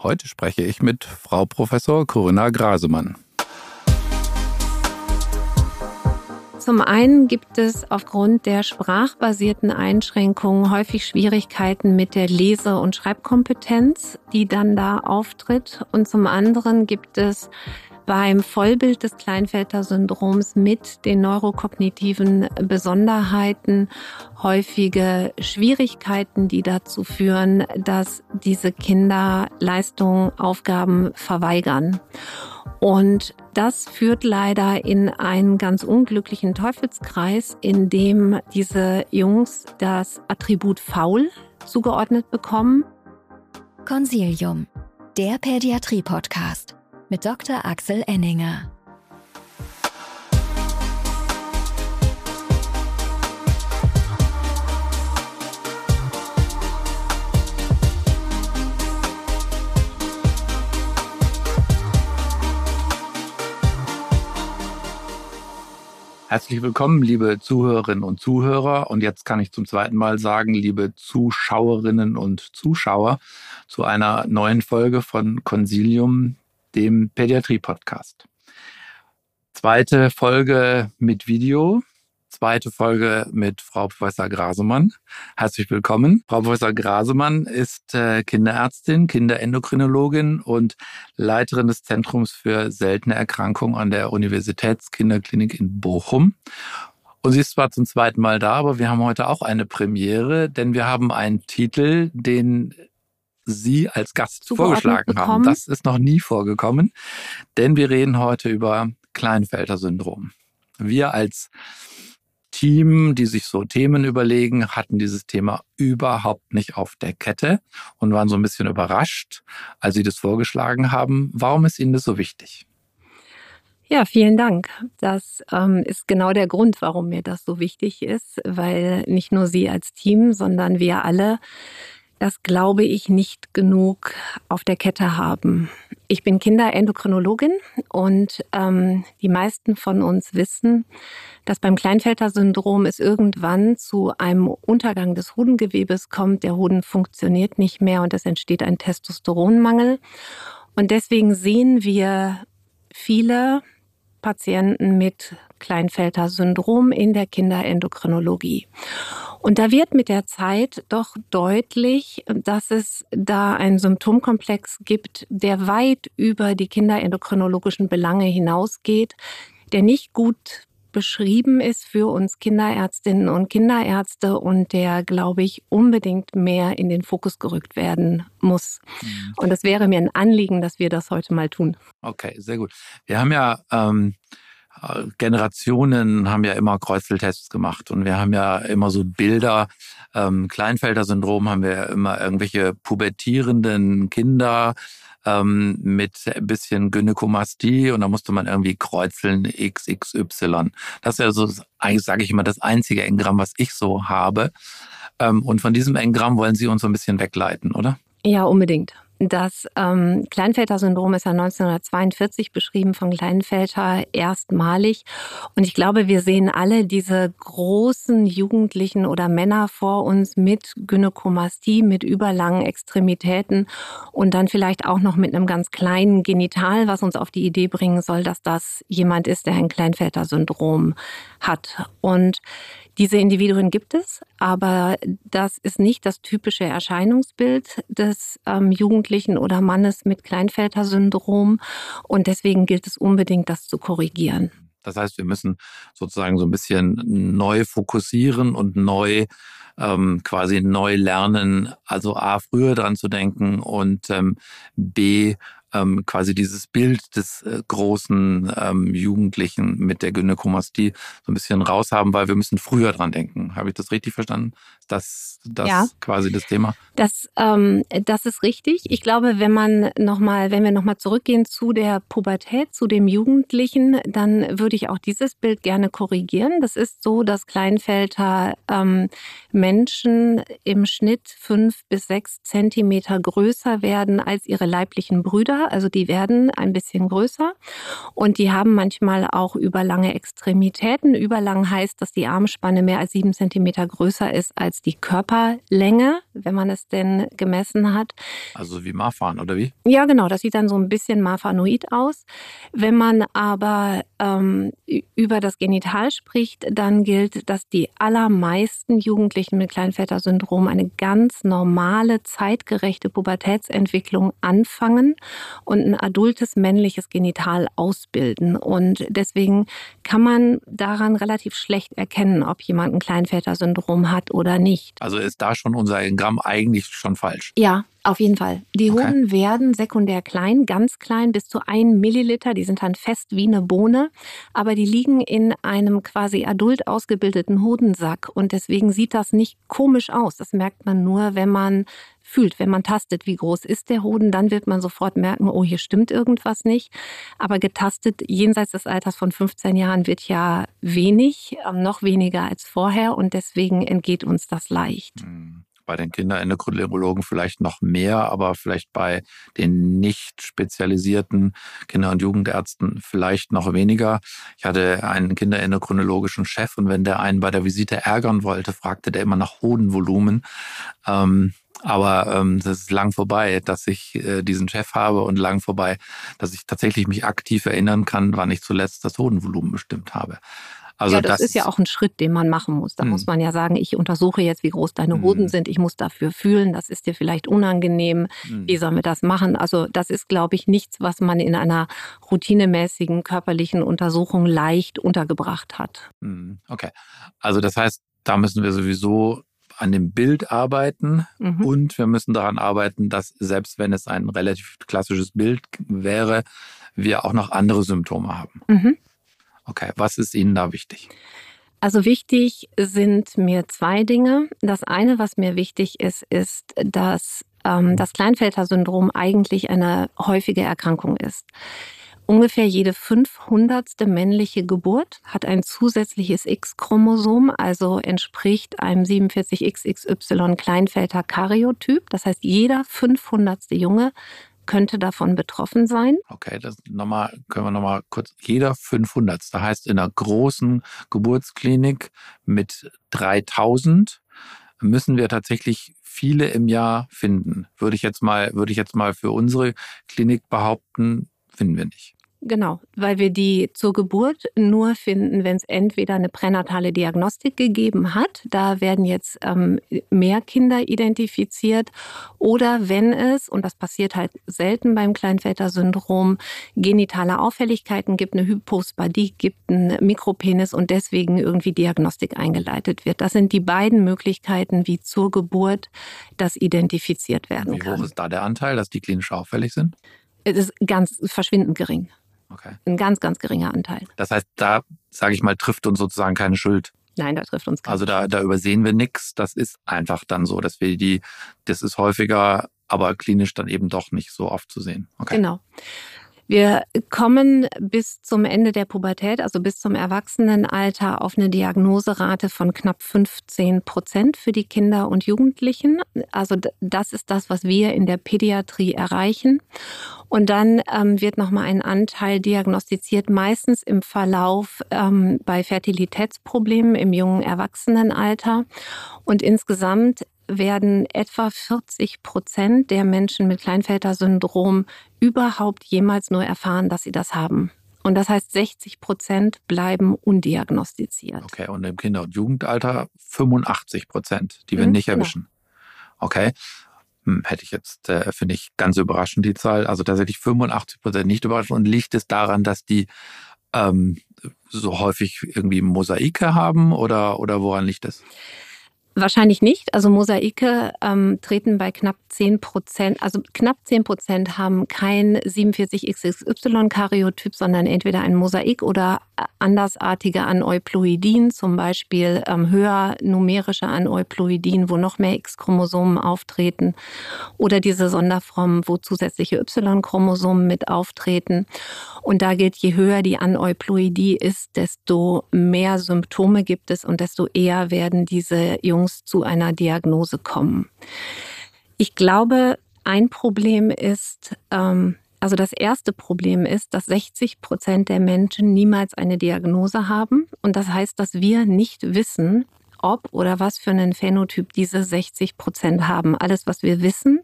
Heute spreche ich mit Frau Professor Corinna Grasemann. Zum einen gibt es aufgrund der sprachbasierten Einschränkungen häufig Schwierigkeiten mit der Lese- und Schreibkompetenz, die dann da auftritt. Und zum anderen gibt es beim Vollbild des Kleinfelter-Syndroms mit den neurokognitiven Besonderheiten häufige Schwierigkeiten, die dazu führen, dass diese Kinder Leistungen, Aufgaben verweigern. Und das führt leider in einen ganz unglücklichen Teufelskreis, in dem diese Jungs das Attribut faul zugeordnet bekommen. Consilium, der Pädiatrie-Podcast mit Dr. Axel Enninger. Herzlich willkommen, liebe Zuhörerinnen und Zuhörer. Und jetzt kann ich zum zweiten Mal sagen, liebe Zuschauerinnen und Zuschauer, zu einer neuen Folge von Consilium, dem Pädiatrie-Podcast. Zweite Folge mit Video, zweite Folge mit Frau Professor Grasemann. Herzlich willkommen. Frau Professor Grasemann ist äh, Kinderärztin, Kinderendokrinologin und Leiterin des Zentrums für seltene Erkrankungen an der Universitätskinderklinik in Bochum. Und sie ist zwar zum zweiten Mal da, aber wir haben heute auch eine Premiere, denn wir haben einen Titel, den Sie als Gast vorgeschlagen bekommen. haben. Das ist noch nie vorgekommen, denn wir reden heute über Kleinfelder-Syndrom. Wir als Team, die sich so Themen überlegen, hatten dieses Thema überhaupt nicht auf der Kette und waren so ein bisschen überrascht, als Sie das vorgeschlagen haben. Warum ist Ihnen das so wichtig? Ja, vielen Dank. Das ähm, ist genau der Grund, warum mir das so wichtig ist, weil nicht nur Sie als Team, sondern wir alle das glaube ich nicht genug auf der Kette haben. Ich bin Kinderendokrinologin und ähm, die meisten von uns wissen, dass beim Kleinfelter-Syndrom es irgendwann zu einem Untergang des Hodengewebes kommt. Der Hoden funktioniert nicht mehr und es entsteht ein Testosteronmangel. Und deswegen sehen wir viele Patienten mit Kleinfelter-Syndrom in der Kinderendokrinologie. Und da wird mit der Zeit doch deutlich, dass es da einen Symptomkomplex gibt, der weit über die kinderendokrinologischen Belange hinausgeht, der nicht gut beschrieben ist für uns Kinderärztinnen und Kinderärzte und der, glaube ich, unbedingt mehr in den Fokus gerückt werden muss. Mhm. Und es wäre mir ein Anliegen, dass wir das heute mal tun. Okay, sehr gut. Wir haben ja ähm, Generationen haben ja immer Kreuzeltests gemacht und wir haben ja immer so Bilder. Ähm, Kleinfelder-Syndrom haben wir immer irgendwelche pubertierenden Kinder ähm, mit ein bisschen Gynäkomastie und da musste man irgendwie kreuzeln XXY. Das ist ja so, eigentlich sage ich immer, das einzige Engramm, was ich so habe. Ähm, und von diesem Engramm wollen Sie uns so ein bisschen wegleiten, oder? Ja, unbedingt. Das ähm, Kleinfelter-Syndrom ist ja 1942 beschrieben von Kleinfelter erstmalig. Und ich glaube, wir sehen alle diese großen Jugendlichen oder Männer vor uns mit Gynäkomastie, mit überlangen Extremitäten und dann vielleicht auch noch mit einem ganz kleinen Genital, was uns auf die Idee bringen soll, dass das jemand ist, der ein Kleinfelter-Syndrom hat. Und diese Individuen gibt es, aber das ist nicht das typische Erscheinungsbild des ähm, Jugendlichen oder Mannes mit Kleinfelter-Syndrom. Und deswegen gilt es unbedingt, das zu korrigieren. Das heißt, wir müssen sozusagen so ein bisschen neu fokussieren und neu ähm, quasi neu lernen, also A, früher dran zu denken und ähm, B, ähm, quasi dieses Bild des äh, großen ähm, Jugendlichen mit der Gynäkomastie so ein bisschen raushaben, weil wir müssen früher dran denken. Habe ich das richtig verstanden? Das, das ja. quasi das Thema? Das, ähm, das ist richtig. Ich glaube, wenn man noch mal, wenn wir nochmal zurückgehen zu der Pubertät, zu dem Jugendlichen, dann würde ich auch dieses Bild gerne korrigieren. Das ist so, dass Kleinfelder ähm, Menschen im Schnitt fünf bis sechs Zentimeter größer werden als ihre leiblichen Brüder größer, also die werden ein bisschen größer und die haben manchmal auch überlange Extremitäten. Überlang heißt, dass die Armspanne mehr als sieben Zentimeter größer ist als die Körperlänge, wenn man es denn gemessen hat. Also wie Marfan oder wie? Ja, genau. Das sieht dann so ein bisschen Marfanoid aus. Wenn man aber ähm, über das Genital spricht, dann gilt, dass die allermeisten Jugendlichen mit Kleinvätersyndrom eine ganz normale, zeitgerechte Pubertätsentwicklung anfangen und ein adultes männliches Genital ausbilden. Und deswegen kann man daran relativ schlecht erkennen, ob jemand ein Kleinvätersyndrom hat oder nicht. Also ist da schon unser Engramm eigentlich schon falsch? Ja, auf jeden Fall. Die okay. Hoden werden sekundär klein, ganz klein, bis zu 1 Milliliter. Die sind dann fest wie eine Bohne. Aber die liegen in einem quasi adult ausgebildeten Hodensack. Und deswegen sieht das nicht komisch aus. Das merkt man nur, wenn man fühlt. Wenn man tastet, wie groß ist der Hoden, dann wird man sofort merken, oh, hier stimmt irgendwas nicht. Aber getastet jenseits des Alters von 15 Jahren wird ja wenig, ähm, noch weniger als vorher. Und deswegen entgeht uns das leicht. Mhm bei den Kinderendokrinologen vielleicht noch mehr, aber vielleicht bei den nicht spezialisierten Kinder- und Jugendärzten vielleicht noch weniger. Ich hatte einen kinderendokrinologischen Chef und wenn der einen bei der Visite ärgern wollte, fragte der immer nach Hodenvolumen. Ähm, aber ähm, das ist lang vorbei, dass ich äh, diesen Chef habe und lang vorbei, dass ich tatsächlich mich aktiv erinnern kann, wann ich zuletzt das Hodenvolumen bestimmt habe. Also ja, das, das, ist ja auch ein Schritt, den man machen muss. Da mh. muss man ja sagen, ich untersuche jetzt, wie groß deine Hoden mh. sind. Ich muss dafür fühlen, das ist dir vielleicht unangenehm. Mh. Wie sollen wir das machen? Also das ist, glaube ich, nichts, was man in einer routinemäßigen körperlichen Untersuchung leicht untergebracht hat. Okay. Also das heißt, da müssen wir sowieso an dem Bild arbeiten mhm. und wir müssen daran arbeiten, dass selbst wenn es ein relativ klassisches Bild wäre, wir auch noch andere Symptome haben. Mhm. Okay, was ist Ihnen da wichtig? Also wichtig sind mir zwei Dinge. Das eine, was mir wichtig ist, ist, dass ähm, das Kleinfelter-Syndrom eigentlich eine häufige Erkrankung ist. Ungefähr jede 500. männliche Geburt hat ein zusätzliches X-Chromosom, also entspricht einem 47XXY Kleinfelter Karyotyp. Das heißt, jeder 500. Junge könnte davon betroffen sein. Okay, das nochmal, können wir nochmal kurz, jeder 500. Das heißt, in einer großen Geburtsklinik mit 3000 müssen wir tatsächlich viele im Jahr finden. Würde ich jetzt mal, würde ich jetzt mal für unsere Klinik behaupten, finden wir nicht. Genau, weil wir die zur Geburt nur finden, wenn es entweder eine pränatale Diagnostik gegeben hat, da werden jetzt ähm, mehr Kinder identifiziert, oder wenn es, und das passiert halt selten beim Kleinväter-Syndrom, genitale Auffälligkeiten gibt, eine Hypospadie gibt, einen Mikropenis und deswegen irgendwie Diagnostik eingeleitet wird. Das sind die beiden Möglichkeiten, wie zur Geburt das identifiziert werden kann. Wie hoch ist da der Anteil, dass die klinisch auffällig sind? Es ist ganz verschwindend gering. Okay. Ein ganz, ganz geringer Anteil. Das heißt, da, sage ich mal, trifft uns sozusagen keine Schuld. Nein, da trifft uns keine Also da, da übersehen wir nichts. Das ist einfach dann so, dass wir die, das ist häufiger, aber klinisch dann eben doch nicht so oft zu sehen. Okay. Genau. Wir kommen bis zum Ende der Pubertät, also bis zum Erwachsenenalter, auf eine Diagnoserate von knapp 15 Prozent für die Kinder und Jugendlichen. Also das ist das, was wir in der Pädiatrie erreichen. Und dann ähm, wird nochmal ein Anteil diagnostiziert, meistens im Verlauf ähm, bei Fertilitätsproblemen im jungen Erwachsenenalter. Und insgesamt werden etwa 40 Prozent der Menschen mit Kleinfelter-Syndrom überhaupt jemals nur erfahren, dass sie das haben. Und das heißt, 60 Prozent bleiben undiagnostiziert. Okay, und im Kinder- und Jugendalter 85 Prozent, die wir mhm, nicht genau. erwischen. Genau. Okay. Hm, hätte ich jetzt, äh, finde ich ganz überraschend die Zahl. Also tatsächlich 85 Prozent nicht überraschend. Und liegt es daran, dass die ähm, so häufig irgendwie Mosaike haben oder, oder woran liegt es? Wahrscheinlich nicht. Also Mosaike ähm, treten bei knapp 10 Prozent, also knapp 10 Prozent haben kein 47XXY-Karyotyp, sondern entweder ein Mosaik oder andersartige Aneuploidien, zum Beispiel ähm, höher numerische Aneuploidien, wo noch mehr X-Chromosomen auftreten oder diese Sonderformen, wo zusätzliche Y-Chromosomen mit auftreten. Und da gilt, je höher die Aneuploidie ist, desto mehr Symptome gibt es und desto eher werden diese Jungs zu einer Diagnose kommen. Ich glaube, ein Problem ist, ähm, Also das erste Problem ist, dass 60 Prozent der Menschen niemals eine Diagnose haben. Und das heißt, dass wir nicht wissen, ob oder was für einen Phänotyp diese 60 Prozent haben. Alles, was wir wissen,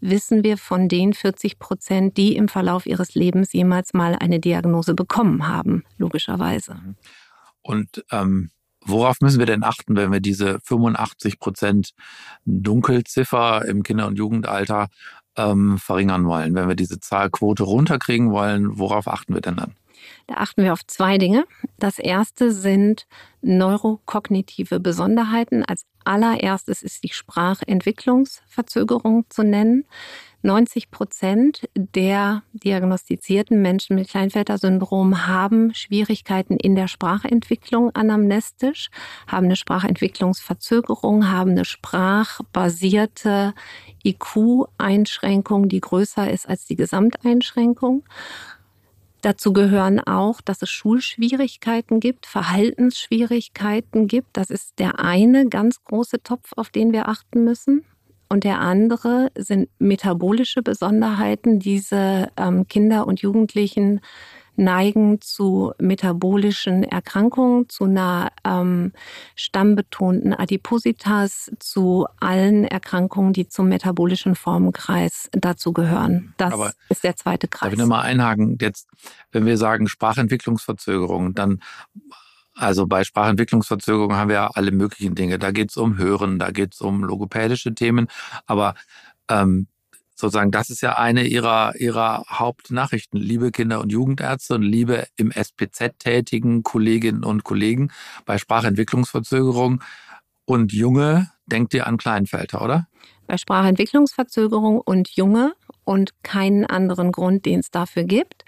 wissen wir von den 40 Prozent, die im Verlauf ihres Lebens jemals mal eine Diagnose bekommen haben, logischerweise. Und ähm, worauf müssen wir denn achten, wenn wir diese 85 Prozent Dunkelziffer im Kinder- und Jugendalter ähm, verringern wollen? Wenn wir diese Zahlquote runterkriegen wollen, worauf achten wir denn dann? Da achten wir auf zwei Dinge. Das erste sind neurokognitive Besonderheiten. Als allererstes ist die Sprachentwicklungsverzögerung zu nennen. 90 Prozent der diagnostizierten Menschen mit Kleinfelter-Syndrom haben Schwierigkeiten in der Sprachentwicklung anamnestisch, haben eine Sprachentwicklungsverzögerung, haben eine sprachbasierte IQ-Einschränkung, die größer ist als die Gesamteinschränkung. Dazu gehören auch, dass es Schulschwierigkeiten gibt, Verhaltensschwierigkeiten gibt. Das ist der eine ganz große Topf, auf den wir achten müssen. Und der andere sind metabolische Besonderheiten. Diese ähm, Kinder und Jugendlichen neigen zu metabolischen Erkrankungen, zu einer ähm, stammbetonten Adipositas, zu allen Erkrankungen, die zum metabolischen Formenkreis dazu gehören. Das Aber ist der zweite Kreis. Darf ich nochmal einhaken? Jetzt, wenn wir sagen Sprachentwicklungsverzögerung, dann also bei Sprachentwicklungsverzögerung haben wir ja alle möglichen Dinge. Da geht es um Hören, da geht es um logopädische Themen. Aber ähm, sozusagen, das ist ja eine ihrer, ihrer Hauptnachrichten. Liebe Kinder- und Jugendärzte und liebe im SPZ tätigen Kolleginnen und Kollegen bei Sprachentwicklungsverzögerung und Junge, denkt ihr an Kleinfelter, oder? Bei Sprachentwicklungsverzögerung und Junge und keinen anderen Grund, den es dafür gibt,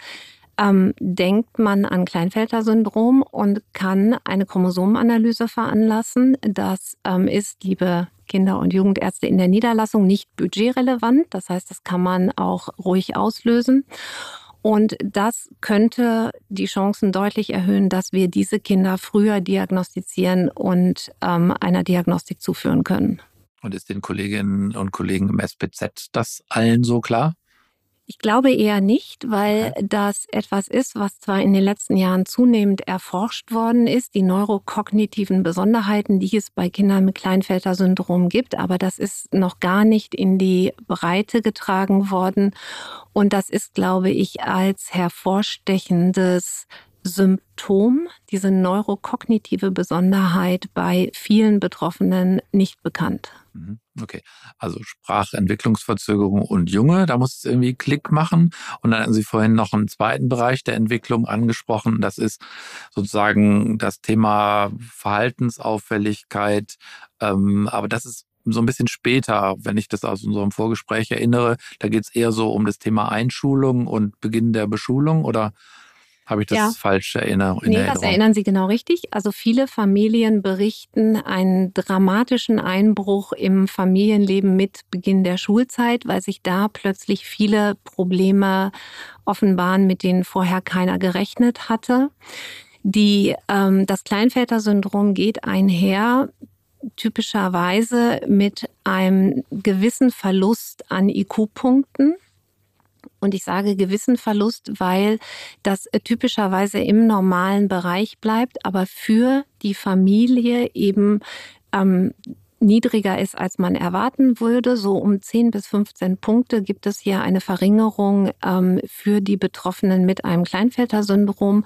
ähm, denkt man an Kleinfelter-Syndrom und kann eine Chromosomenanalyse veranlassen. Das ähm, ist, liebe Kinder- und Jugendärzte in der Niederlassung, nicht budgetrelevant. Das heißt, das kann man auch ruhig auslösen. Und das könnte die Chancen deutlich erhöhen, dass wir diese Kinder früher diagnostizieren und ähm, einer Diagnostik zuführen können. Und ist den Kolleginnen und Kollegen im SPZ das allen so klar? Ich glaube eher nicht, weil das etwas ist, was zwar in den letzten Jahren zunehmend erforscht worden ist, die neurokognitiven Besonderheiten, die es bei Kindern mit Kleinfelter-Syndrom gibt, aber das ist noch gar nicht in die Breite getragen worden. Und das ist, glaube ich, als hervorstechendes Symptom, diese neurokognitive Besonderheit bei vielen Betroffenen nicht bekannt. Mhm. Okay, also Sprachentwicklungsverzögerung und Junge, da muss es irgendwie Klick machen. Und dann hatten Sie vorhin noch einen zweiten Bereich der Entwicklung angesprochen. Das ist sozusagen das Thema Verhaltensauffälligkeit. Ähm, aber das ist so ein bisschen später, wenn ich das aus unserem Vorgespräch erinnere. Da geht es eher so um das Thema Einschulung und Beginn der Beschulung oder habe ich das ja. falsch erinnert? Nee, das erinnern Sie genau richtig. Also viele Familien berichten einen dramatischen Einbruch im Familienleben mit Beginn der Schulzeit, weil sich da plötzlich viele Probleme offenbaren, mit denen vorher keiner gerechnet hatte. Die, ähm, das Kleinvätersyndrom geht einher typischerweise mit einem gewissen Verlust an IQ-Punkten. Und ich sage gewissen Verlust, weil das äh, typischerweise im normalen Bereich bleibt, aber für die Familie eben ähm, niedriger ist, als man erwarten würde. So um 10 bis 15 Punkte gibt es hier eine Verringerung ähm, für die Betroffenen mit einem Kleinvätersyndrom.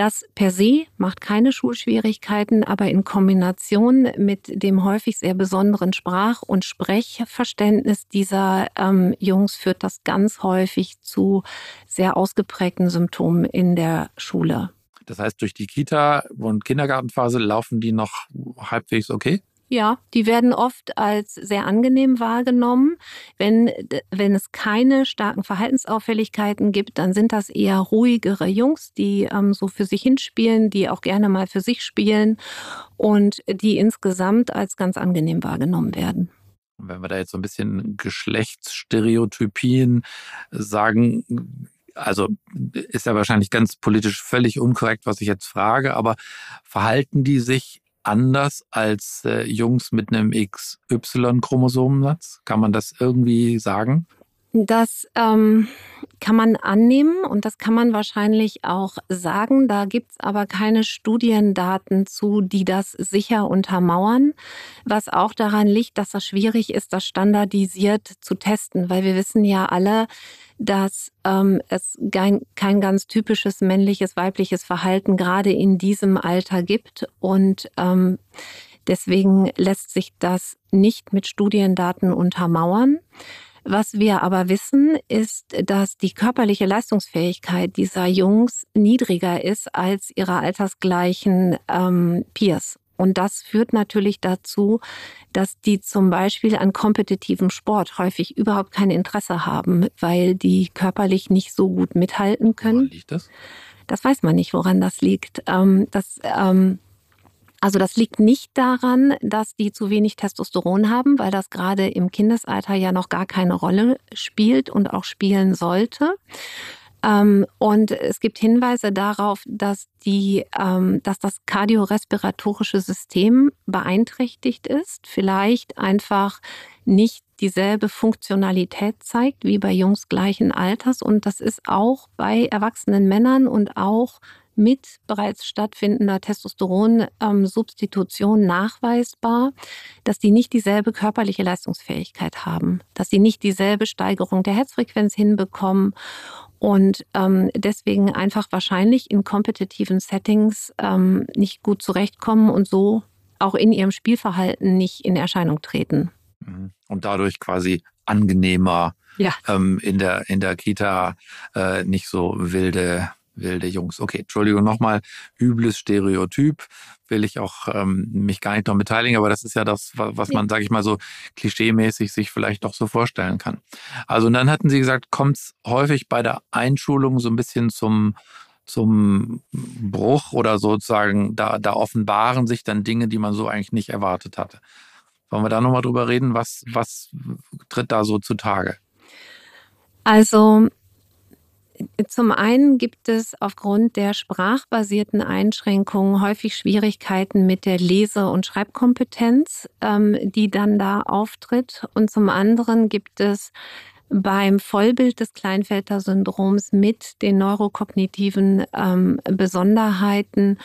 Das per se macht keine Schulschwierigkeiten, aber in Kombination mit dem häufig sehr besonderen Sprach- und Sprechverständnis dieser ähm, Jungs führt das ganz häufig zu sehr ausgeprägten Symptomen in der Schule. Das heißt, durch die Kita- und Kindergartenphase laufen die noch halbwegs okay? Ja, die werden oft als sehr angenehm wahrgenommen. Wenn, wenn es keine starken Verhaltensauffälligkeiten gibt, dann sind das eher ruhigere Jungs, die ähm, so für sich hinspielen, die auch gerne mal für sich spielen und die insgesamt als ganz angenehm wahrgenommen werden. Wenn wir da jetzt so ein bisschen Geschlechtsstereotypien sagen, also ist ja wahrscheinlich ganz politisch völlig unkorrekt, was ich jetzt frage, aber verhalten die sich anders als äh, Jungs mit einem XY-Chromosomensatz? Kann man das irgendwie sagen? Das ähm, kann man annehmen und das kann man wahrscheinlich auch sagen. Da gibt's aber keine Studiendaten zu, die das sicher untermauern. Was auch daran liegt, dass das schwierig ist, das standardisiert zu testen, weil wir wissen ja alle, dass ähm, es kein, kein ganz typisches männliches, weibliches Verhalten gerade in diesem Alter gibt. Und ähm, deswegen lässt sich das nicht mit Studiendaten untermauern. Was wir aber wissen, ist, dass die körperliche Leistungsfähigkeit dieser Jungs niedriger ist als ihrer altersgleichen ähm, Peers. Und das führt natürlich dazu, dass die zum Beispiel an kompetitivem Sport häufig überhaupt kein Interesse haben, weil die körperlich nicht so gut mithalten können. Woran liegt das? Das weiß man nicht, woran das liegt. Ähm, das, ähm, also das liegt nicht daran, dass die zu wenig Testosteron haben, weil das gerade im Kindesalter ja noch gar keine Rolle spielt und auch spielen sollte, ähm, und es gibt Hinweise darauf, dass, die, ähm, dass das kardiorespiratorische System beeinträchtigt ist, vielleicht einfach nicht dieselbe Funktionalität zeigt wie bei Jungs gleichen Alters. Und das ist auch bei erwachsenen Männern und auch mit bereits stattfindender Testosteronsubstitution nachweisbar, dass die nicht dieselbe körperliche Leistungsfähigkeit haben, dass sie nicht dieselbe Steigerung der Herzfrequenz hinbekommen und ähm, deswegen einfach wahrscheinlich in kompetitiven Settings ähm, nicht gut zurechtkommen und so auch in ihrem Spielverhalten nicht in Erscheinung treten. Mhm. Und dadurch quasi angenehmer ja. ähm, in, der, in der Kita äh, nicht so wilde wilde Jungs. Okay, Entschuldigung nochmal, übles Stereotyp, will ich auch ähm, mich gar nicht noch beteiligen, aber das ist ja das, was man, sage ich mal, so klischeemäßig sich vielleicht doch so vorstellen kann. Also und dann hatten Sie gesagt, kommt es häufig bei der Einschulung so ein bisschen zum zum Bruch oder sozusagen, da, da offenbaren sich dann Dinge, die man so eigentlich nicht erwartet hatte. Wollen wir da nochmal drüber reden? Was, was tritt da so zutage? Also zum einen gibt es aufgrund der sprachbasierten Einschränkungen häufig Schwierigkeiten mit der Lese- und Schreibkompetenz, ähm, die dann da auftritt. Und zum anderen gibt es beim Vollbild des Kleinfelter-Syndroms mit den neurokognitiven ähm, Besonderheiten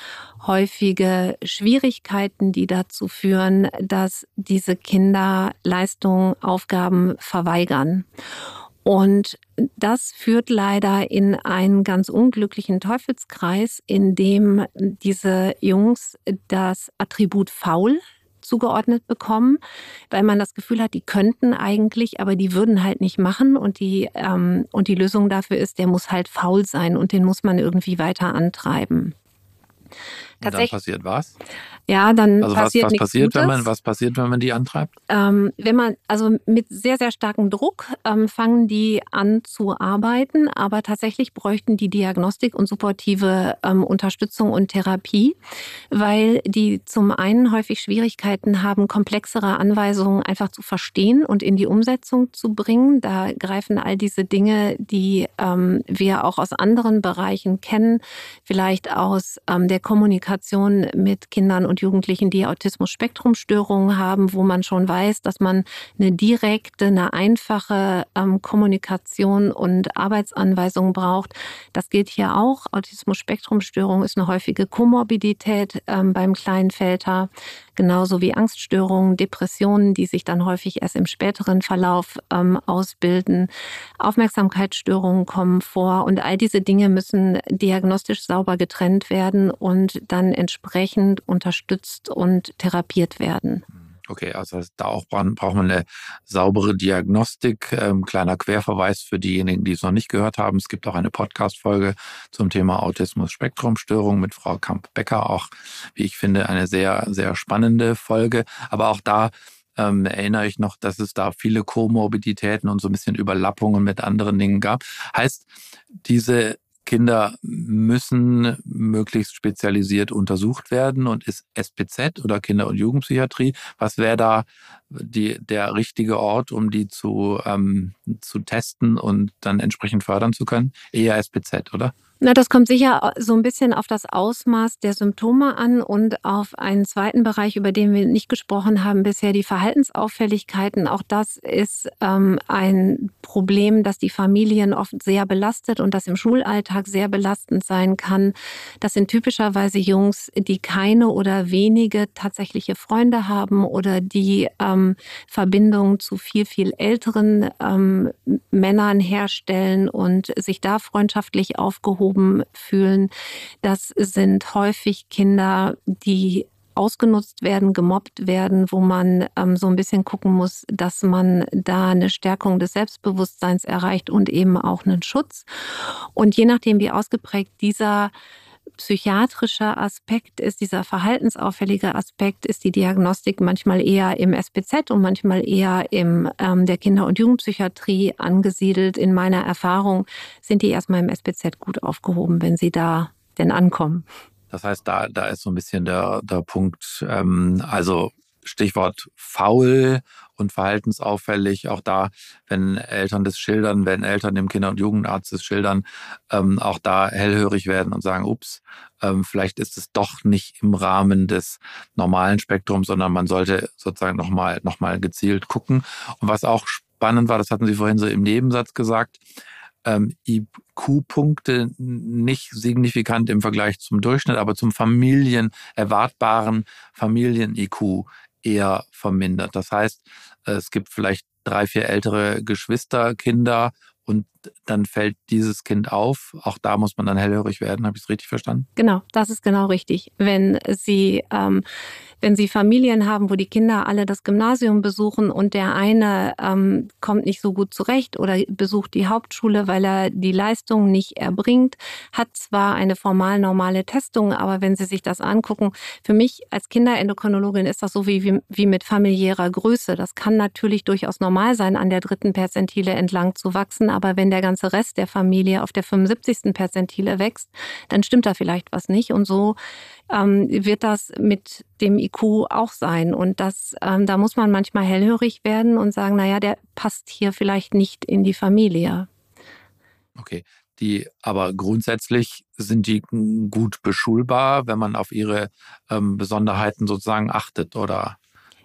häufige Schwierigkeiten, die dazu führen, dass diese Kinder Leistungen, Aufgaben verweigern. Und das führt leider in einen ganz unglücklichen Teufelskreis, in dem diese Jungs das Attribut faul zugeordnet bekommen, weil man das Gefühl hat, die könnten eigentlich, aber die würden halt nicht machen und die ähm, und die Lösung dafür ist, der muss halt faul sein und den muss man irgendwie weiter antreiben. Und dann passiert was? Ja, dann also passiert was, was passiert, Gutes. wenn man was passiert, wenn man die antreibt? Ähm, wenn man also mit sehr sehr starkem Druck ähm, fangen die an zu arbeiten, aber tatsächlich bräuchten die Diagnostik und supportive ähm, Unterstützung und Therapie, weil die zum einen häufig Schwierigkeiten haben, komplexere Anweisungen einfach zu verstehen und in die Umsetzung zu bringen. Da greifen all diese Dinge, die ähm, wir auch aus anderen Bereichen kennen, vielleicht aus ähm, der Kommunikation mit Kindern und Jugendlichen, die Autismus-Spektrum-Störungen haben, wo man schon weiß, dass man eine direkte, eine einfache ähm, Kommunikation und Arbeitsanweisung braucht. Das gilt hier auch. Autismus-Spektrum-Störung ist eine häufige Komorbidität ähm, beim kleinen Felter genauso wie Angststörungen, Depressionen, die sich dann häufig erst im späteren Verlauf ähm, ausbilden. Aufmerksamkeitsstörungen kommen vor und all diese Dinge müssen diagnostisch sauber getrennt werden und dann entsprechend unterstützt und therapiert werden. Okay, also da auch braucht man eine saubere Diagnostik. Ähm, kleiner Querverweis für diejenigen, die es noch nicht gehört haben. Es gibt auch eine Podcast-Folge zum Thema Autismus-Spektrum-Störung mit Frau Kamp-Becker. Auch, wie ich finde, eine sehr, sehr spannende Folge. Aber auch da ähm, erinnere ich noch, dass es da viele Komorbiditäten und so ein bisschen Überlappungen mit anderen Dingen gab. Heißt, diese Kinder müssen möglichst spezialisiert untersucht werden und ist SPZ oder Kinder- und Jugendpsychiatrie, was wäre da die, der richtige Ort, um die zu, ähm, zu testen und dann entsprechend fördern zu können? Eher SPZ, oder? Na, das kommt sicher so ein bisschen auf das Ausmaß der Symptome an und auf einen zweiten Bereich, über den wir nicht gesprochen haben bisher, die Verhaltensauffälligkeiten. Auch das ist ähm, ein Problem, das die Familien oft sehr belastet und das im Schulalltag sehr belastend sein kann. Das sind typischerweise Jungs, die keine oder wenige tatsächliche Freunde haben oder die ähm, Verbindungen zu viel, viel älteren ähm, Männern herstellen und sich da freundschaftlich aufgehoben aufgehoben fühlen. Das sind häufig Kinder, die ausgenutzt werden, gemobbt werden, wo man ähm, so ein bisschen gucken muss, dass man da eine Stärkung des Selbstbewusstseins erreicht und eben auch einen Schutz. Und je nachdem, wie ausgeprägt dieser psychiatrische Aspekt ist, dieser verhaltensauffällige Aspekt, ist die Diagnostik manchmal eher im SPZ und manchmal eher im ähm, der Kinder- und Jugendpsychiatrie angesiedelt. In meiner Erfahrung sind die erstmal im SPZ gut aufgehoben, wenn sie da denn ankommen. Das heißt, da, da ist so ein bisschen der, der Punkt, ähm, also Stichwort faul und verhaltensauffällig. Auch da, wenn Eltern das schildern, wenn Eltern dem Kinder- und Jugendarzt das schildern, ähm, auch da hellhörig werden und sagen, ups, ähm, vielleicht ist es doch nicht im Rahmen des normalen Spektrums, sondern man sollte sozusagen nochmal noch mal gezielt gucken. Und was auch spannend war, das hatten Sie vorhin so im Nebensatz gesagt, ähm, IQ-Punkte nicht signifikant im Vergleich zum Durchschnitt, aber zum Familien, erwartbaren Familien-IQ eher vermindert. Das heißt, es gibt vielleicht drei, vier ältere Geschwisterkinder und dann fällt dieses Kind auf. Auch da muss man dann hellhörig werden. Habe ich es richtig verstanden? Genau, das ist genau richtig. Wenn Sie, ähm, wenn Sie Familien haben, wo die Kinder alle das Gymnasium besuchen und der eine ähm, kommt nicht so gut zurecht oder besucht die Hauptschule, weil er die Leistung nicht erbringt, hat zwar eine formal normale Testung, aber wenn Sie sich das angucken, für mich als Kinderendokrinologin ist das so wie, wie, wie mit familiärer Größe. Das kann natürlich durchaus normal sein, an der dritten Perzentile entlang zu wachsen, aber wenn der ganze Rest der Familie auf der 75. Perzentile wächst, dann stimmt da vielleicht was nicht. Und so ähm, wird das mit dem IQ auch sein. Und das, ähm, da muss man manchmal hellhörig werden und sagen, naja, der passt hier vielleicht nicht in die Familie. Okay. Die, aber grundsätzlich sind die gut beschulbar, wenn man auf ihre ähm, Besonderheiten sozusagen achtet, oder?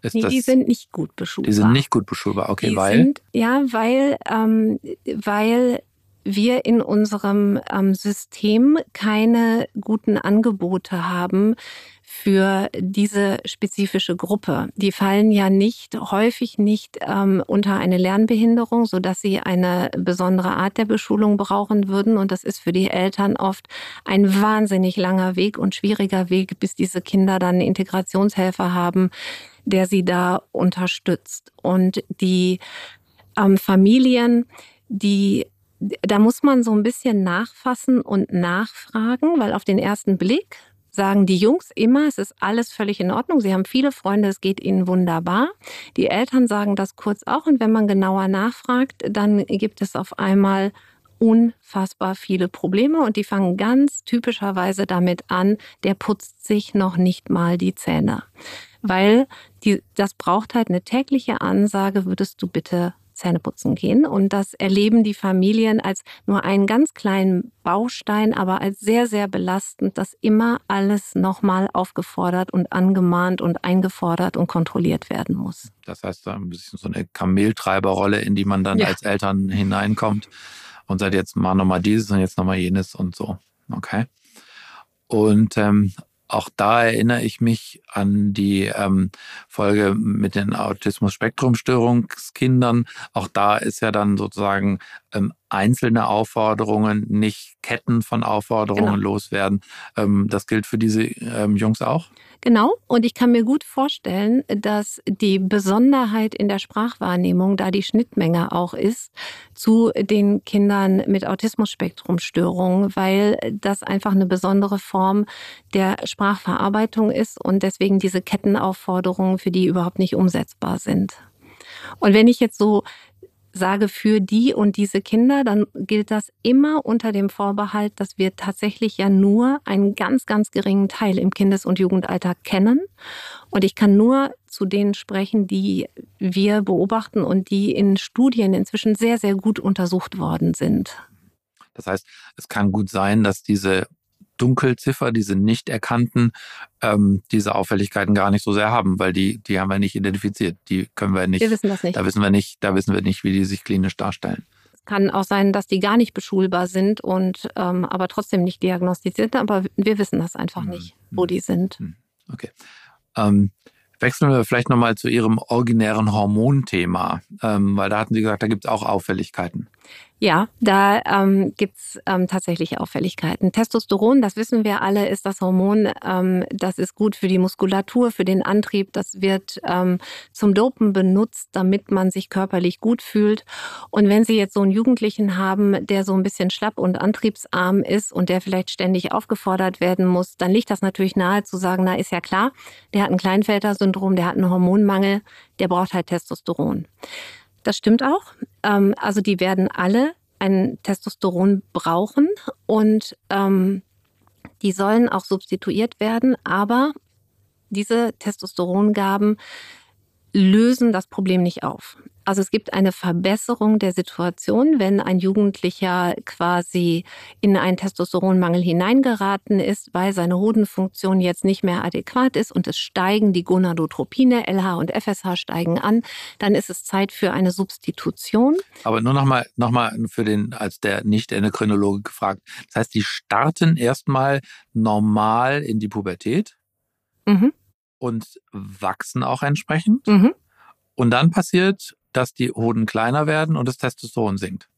Ist nee, das, die sind nicht gut beschulbar. Die sind nicht gut beschulbar, okay, die weil? Sind, ja, weil, ähm, weil wir in unserem ähm, System keine guten Angebote haben für diese spezifische Gruppe. Die fallen ja nicht, häufig nicht ähm, unter eine Lernbehinderung, so dass sie eine besondere Art der Beschulung brauchen würden. Und das ist für die Eltern oft ein wahnsinnig langer Weg und schwieriger Weg, bis diese Kinder dann Integrationshelfer haben, der sie da unterstützt. Und die ähm, Familien, die da muss man so ein bisschen nachfassen und nachfragen, weil auf den ersten Blick sagen die Jungs immer, es ist alles völlig in Ordnung. Sie haben viele Freunde, es geht ihnen wunderbar. Die Eltern sagen das kurz auch und wenn man genauer nachfragt, dann gibt es auf einmal unfassbar viele Probleme und die fangen ganz typischerweise damit an, der putzt sich noch nicht mal die Zähne. Weil die, das braucht halt eine tägliche Ansage, würdest du bitte Zähneputzen gehen. Und das erleben die Familien als nur einen ganz kleinen Baustein, aber als sehr, sehr belastend, dass immer alles nochmal aufgefordert und angemahnt und eingefordert und kontrolliert werden muss. Das heißt, da ein bisschen so eine Kameltreiberrolle, in die man dann ja. als Eltern hineinkommt und sagt, jetzt mal nochmal dieses und jetzt nochmal jenes und so. Okay. Und ähm, auch da erinnere ich mich an die ähm, Folge mit den Autismus-Spektrum-Störungskindern. Auch da ist ja dann sozusagen ähm, einzelne Aufforderungen, nicht Ketten von Aufforderungen genau. loswerden. Ähm, das gilt für diese ähm, Jungs auch? Genau. Und ich kann mir gut vorstellen, dass die Besonderheit in der Sprachwahrnehmung da die Schnittmenge auch ist zu den Kindern mit Autismus-Spektrum-Störungen, weil das einfach eine besondere Form der Sprachverarbeitung ist und deswegen diese Kettenaufforderungen für die überhaupt nicht umsetzbar sind. Und wenn ich jetzt so sage für die und diese Kinder, dann gilt das immer unter dem Vorbehalt, dass wir tatsächlich ja nur einen ganz, ganz geringen Teil im Kindes- und Jugendalter kennen. Und ich kann nur zu denen sprechen, die wir beobachten und die in Studien inzwischen sehr, sehr gut untersucht worden sind. Das heißt, es kann gut sein, dass diese Dunkelziffer, diese nicht erkannten, ähm, diese Auffälligkeiten gar nicht so sehr haben, weil die, die haben wir nicht identifiziert. Die können wir nicht. Wir wissen das nicht. Da wissen wir nicht, da wissen wir nicht, wie die sich klinisch darstellen. Es kann auch sein, dass die gar nicht beschulbar sind und ähm, aber trotzdem nicht diagnostiziert, aber wir wissen das einfach Mhm. nicht, wo die sind. Hm, Okay. Ähm, wechseln wir vielleicht nochmal zu Ihrem originären Hormonthema, ähm, weil da hatten Sie gesagt, da gibt es auch Auffälligkeiten. Ja, da ähm, gibt's ähm, tatsächlich Auffälligkeiten. Testosteron, das wissen wir alle, ist das Hormon, ähm, das ist gut für die Muskulatur, für den Antrieb. Das wird ähm, zum Dopen benutzt, damit man sich körperlich gut fühlt. Und wenn Sie jetzt so einen Jugendlichen haben, der so ein bisschen schlapp und antriebsarm ist und der vielleicht ständig aufgefordert werden muss, dann liegt das natürlich nahe zu sagen, na ist ja klar, der hat ein Kleinfelder-Syndrom, der hat einen Hormonmangel, der braucht halt Testosteron. Das stimmt auch. Ähm, also die werden alle ein Testosteron brauchen und ähm, die sollen auch substituiert werden, aber diese Testosterongaben lösen das Problem nicht auf. Also es gibt eine Verbesserung der Situation, wenn ein Jugendlicher quasi in einen Testosteronmangel hineingeraten ist, weil seine Hodenfunktion jetzt nicht mehr adäquat ist und es steigen die Gonadotropine, LH und FSH steigen an, dann ist es Zeit für eine Substitution. Aber nur nochmal noch mal für den, als der Nicht-Endokrinologe gefragt. Das heißt, die starten erstmal normal in die Pubertät Mhm. und wachsen auch entsprechend. Mhm. Und dann passiert, dass die Hoden kleiner werden und das Testosteron sinkt.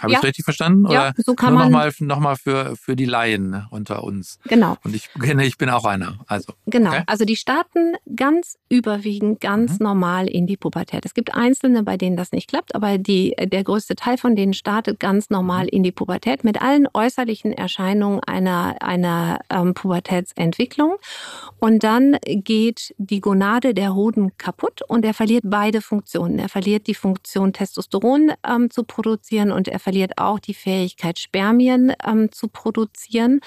Habe Ja. ich richtig verstanden? Ja, Oder so kann nur man. nochmal noch mal für, für die Laien unter uns. Genau. Und ich kenne, ich bin auch einer. Also, Genau, Okay. also die starten ganz überwiegend ganz Mhm. normal in die Pubertät. Es gibt Einzelne, bei denen das nicht klappt, aber die, der größte Teil von denen startet ganz normal Mhm. in die Pubertät mit allen äußerlichen Erscheinungen einer, einer ähm, Pubertätsentwicklung. Und dann geht die Gonade der Hoden kaputt und er verliert beide Funktionen. Er verliert die Funktion, Testosteron ähm, zu produzieren und er verliert auch die Fähigkeit, Spermien ähm, zu produzieren.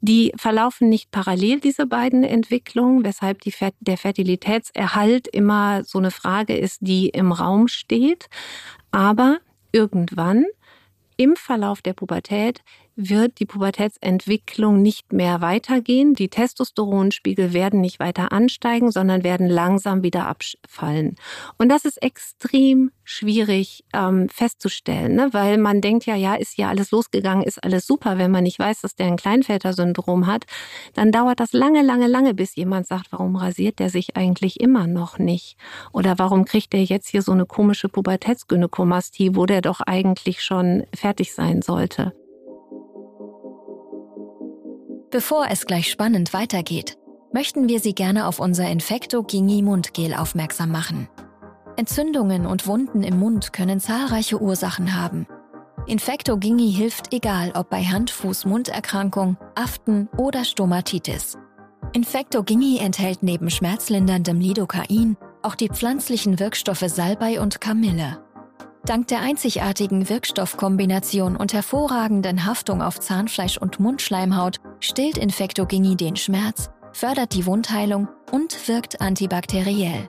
Die verlaufen nicht parallel, diese beiden Entwicklungen, weshalb die, der Fertilitätserhalt immer so eine Frage ist, die im Raum steht. Aber irgendwann im Verlauf der Pubertät wird die Pubertätsentwicklung nicht mehr weitergehen. Die Testosteronspiegel werden nicht weiter ansteigen, sondern werden langsam wieder abfallen. Und das ist extrem schwierig ähm, festzustellen, ne? weil man denkt ja, ja, ist ja alles losgegangen, ist alles super. Wenn man nicht weiß, dass der ein Kleinväter-Syndrom hat, dann dauert das lange, lange, lange, bis jemand sagt, warum rasiert der sich eigentlich immer noch nicht? Oder warum kriegt der jetzt hier so eine komische Pubertätsgynäkomastie, wo der doch eigentlich schon fertig sein sollte? Bevor es gleich spannend weitergeht, möchten wir Sie gerne auf unser Infecto Gingi Mundgel aufmerksam machen. Entzündungen und Wunden im Mund können zahlreiche Ursachen haben. Infecto Gingi hilft egal ob bei Hand-Fuß-Munderkrankung, Aften oder Stomatitis. Infecto Gingi enthält neben schmerzlinderndem Lidocain auch die pflanzlichen Wirkstoffe Salbei und Kamille. Dank der einzigartigen Wirkstoffkombination und hervorragenden Haftung auf Zahnfleisch und Mundschleimhaut stillt Infectogini den Schmerz, fördert die Wundheilung und wirkt antibakteriell.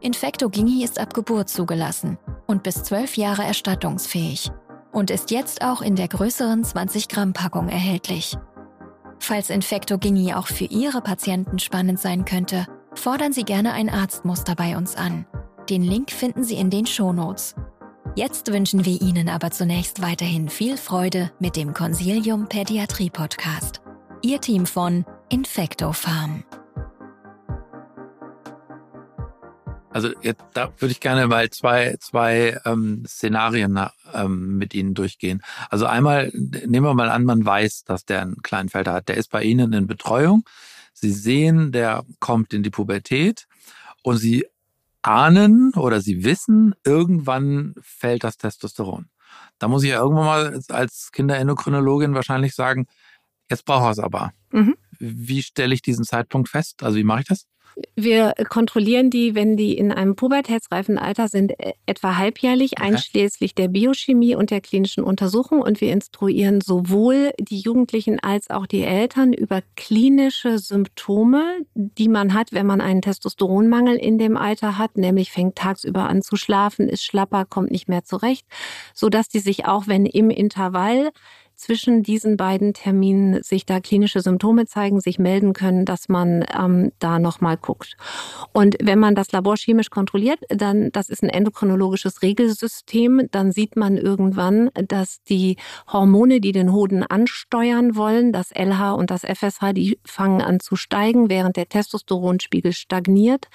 Infectogini ist ab Geburt zugelassen und bis 12 Jahre erstattungsfähig und ist jetzt auch in der größeren 20-Gramm-Packung erhältlich. Falls Infectogini auch für Ihre Patienten spannend sein könnte, fordern Sie gerne ein Arztmuster bei uns an. Den Link finden Sie in den Shownotes. Jetzt wünschen wir Ihnen aber zunächst weiterhin viel Freude mit dem Consilium Pädiatrie Podcast. Ihr Team von Infecto Farm. Also jetzt, da würde ich gerne mal zwei, zwei ähm, Szenarien ähm, mit Ihnen durchgehen. Also einmal nehmen wir mal an, man weiß, dass der einen Kleinfelder hat. Der ist bei Ihnen in Betreuung. Sie sehen, der kommt in die Pubertät und Sie ahnen oder Sie wissen, irgendwann fällt das Testosteron. Da muss ich ja irgendwann mal als Kinderendokrinologin wahrscheinlich sagen, jetzt braucht er es aber. Mhm. Wie stelle ich diesen Zeitpunkt fest? Also wie mache ich das? Wir kontrollieren die, wenn die in einem pubertätsreifen Alter sind, äh, etwa halbjährlich, Okay. einschließlich der Biochemie und der klinischen Untersuchung. Und wir instruieren sowohl die Jugendlichen als auch die Eltern über klinische Symptome, die man hat, wenn man einen Testosteronmangel in dem Alter hat, nämlich fängt tagsüber an zu schlafen, ist schlapper, kommt nicht mehr zurecht, sodass die sich auch, wenn im Intervall zwischen diesen beiden Terminen sich da klinische Symptome zeigen, sich melden können, dass man ähm, da nochmal guckt. Und wenn man das Labor chemisch kontrolliert, dann, das ist ein endokrinologisches Regelsystem, dann sieht man irgendwann, dass die Hormone, die den Hoden ansteuern wollen, das LH und das FSH, die fangen an zu steigen, während der Testosteronspiegel stagniert.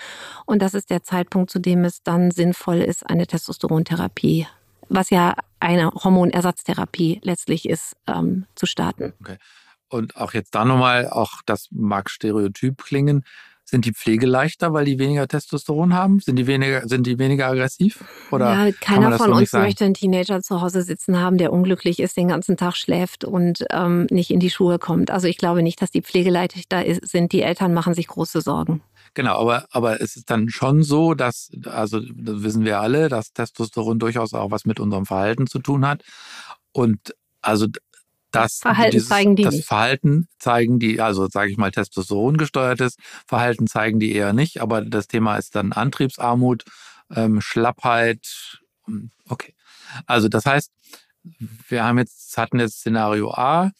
Und das ist der Zeitpunkt, zu dem es dann sinnvoll ist, eine Testosterontherapie was ja eine Hormonersatztherapie letztlich ist, ähm, zu starten. Okay. Und auch jetzt da nochmal, auch das mag stereotyp klingen, sind die Pflege leichter, weil die weniger Testosteron haben? Sind die weniger, sind die weniger aggressiv? Oder ja, keiner von uns möchte einen Teenager zu Hause sitzen haben, der unglücklich ist, den ganzen Tag schläft und ähm, nicht in die Schuhe kommt. Also ich glaube nicht, dass die Pflege leichter sind. Die Eltern machen sich große Sorgen. Genau, aber, aber es ist dann schon so, dass, also das wissen wir alle, dass Testosteron durchaus auch was mit unserem Verhalten zu tun hat. Und also das Verhalten dieses, zeigen die das nicht. Verhalten zeigen die, also sage ich mal Testosteron gesteuertes Verhalten zeigen die eher nicht, aber das Thema ist dann Antriebsarmut, ähm, Schlappheit. Okay, also das heißt, wir haben jetzt hatten jetzt Szenario A.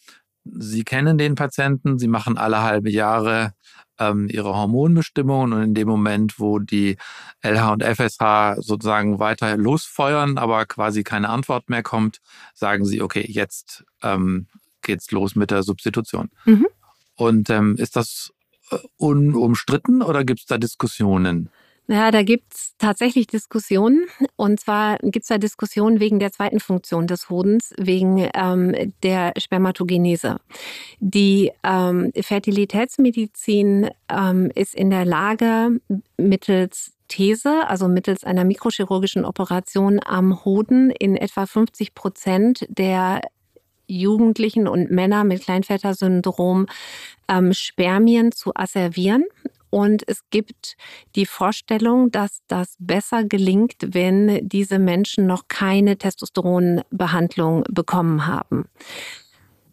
Sie kennen den Patienten, Sie machen alle halbe Jahre ähm, ihre Hormonbestimmungen und in dem Moment, wo die LH und FSH sozusagen weiter losfeuern, aber quasi keine Antwort mehr kommt, sagen sie, okay, jetzt ähm, geht's los mit der Substitution. Mhm. Und ähm, ist das äh, unumstritten oder gibt es da Diskussionen? Ja, da gibt's tatsächlich Diskussionen. Und zwar gibt's da Diskussionen wegen der zweiten Funktion des Hodens, wegen ähm, der Spermatogenese. Die ähm, Fertilitätsmedizin ähm, ist in der Lage, mittels These, also mittels einer mikrochirurgischen Operation am Hoden in etwa 50 Prozent der Jugendlichen und Männer mit Kleinvätersyndrom ähm, Spermien zu asservieren. Und es gibt die Vorstellung, dass das besser gelingt, wenn diese Menschen noch keine Testosteronbehandlung bekommen haben.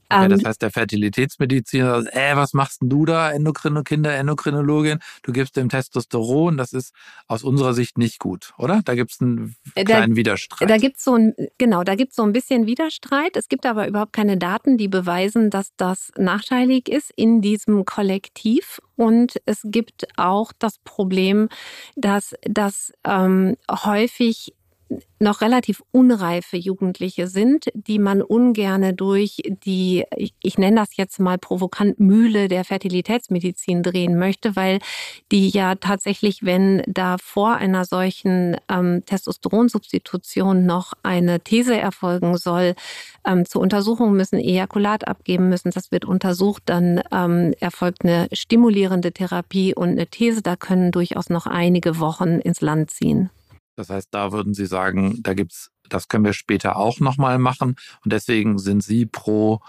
Okay, das ähm, heißt, der Fertilitätsmediziner sagt, äh, was machst denn du da, Endokrino Kinder, Endokrinologin? Du gibst dem Testosteron, das ist aus unserer Sicht nicht gut, oder? Da gibt es einen äh, kleinen da, Widerstreit. Da gibt's so ein, genau, da gibt es so ein bisschen Widerstreit. Es gibt aber überhaupt keine Daten, die beweisen, dass das nachteilig ist in diesem Kollektiv. Und es gibt auch das Problem, dass das ähm, häufig noch relativ unreife Jugendliche sind, die man ungerne durch die, ich, ich nenne das jetzt mal provokant Mühle der Fertilitätsmedizin drehen möchte, weil die ja tatsächlich, wenn da vor einer solchen ähm, Testosteronsubstitution noch eine These erfolgen soll, ähm, zur Untersuchung müssen, Ejakulat abgeben müssen, das wird untersucht, dann ähm, erfolgt eine stimulierende Therapie und eine These, da können durchaus noch einige Wochen ins Land ziehen. Das heißt, da würden Sie sagen, da gibt's, das können wir später auch nochmal machen. Und deswegen sind Sie pro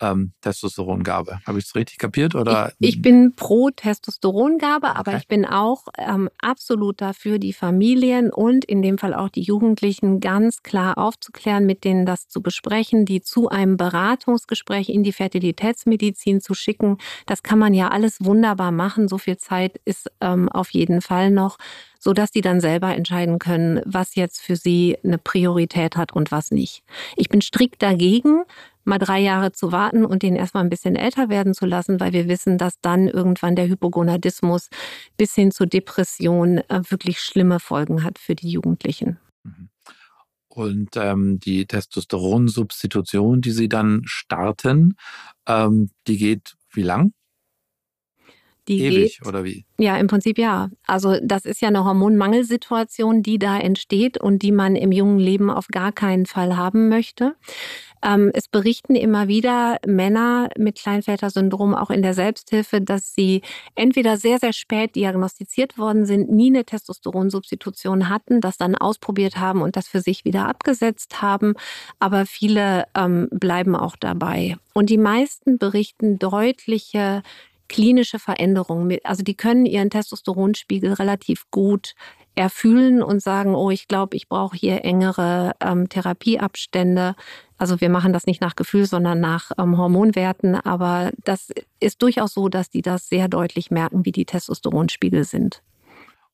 ähm, Testosterongabe. Habe ich es richtig kapiert? Oder? Ich, ich, bin pro Testosterongabe, aber okay. ich bin auch ähm, absolut dafür, die Familien und in dem Fall auch die Jugendlichen ganz klar aufzuklären, mit denen das zu besprechen, die zu einem Beratungsgespräch in die Fertilitätsmedizin zu schicken. Das kann man ja alles wunderbar machen. So viel Zeit ist ähm, auf jeden Fall noch so dass die dann selber entscheiden können, was jetzt für sie eine Priorität hat und was nicht. Ich bin strikt dagegen, mal drei Jahre zu warten und den erstmal ein bisschen älter werden zu lassen, weil wir wissen, dass dann irgendwann der Hypogonadismus bis hin zur Depression äh, wirklich schlimme Folgen hat für die Jugendlichen. Mhm. Und ähm, die Testosteronsubstitution, die Sie dann starten, ähm, die geht wie lang? Die Ewig geht, oder wie? Ja, im Prinzip ja. Also das ist ja eine Hormonmangelsituation, die da entsteht und die man im jungen Leben auf gar keinen Fall haben möchte. Ähm, es berichten immer wieder Männer mit Kleinvätersyndrom auch in der Selbsthilfe, dass sie entweder sehr, sehr spät diagnostiziert worden sind, nie eine Testosteronsubstitution hatten, das dann ausprobiert haben und das für sich wieder abgesetzt haben. Aber viele ähm, bleiben auch dabei. Und die meisten berichten deutliche klinische Veränderungen. Also die können ihren Testosteronspiegel relativ gut erfühlen und sagen, oh, ich glaube, ich brauche hier engere ähm, Therapieabstände. Also wir machen das nicht nach Gefühl, sondern nach ähm, Hormonwerten. Aber das ist durchaus so, dass die das sehr deutlich merken, wie die Testosteronspiegel sind.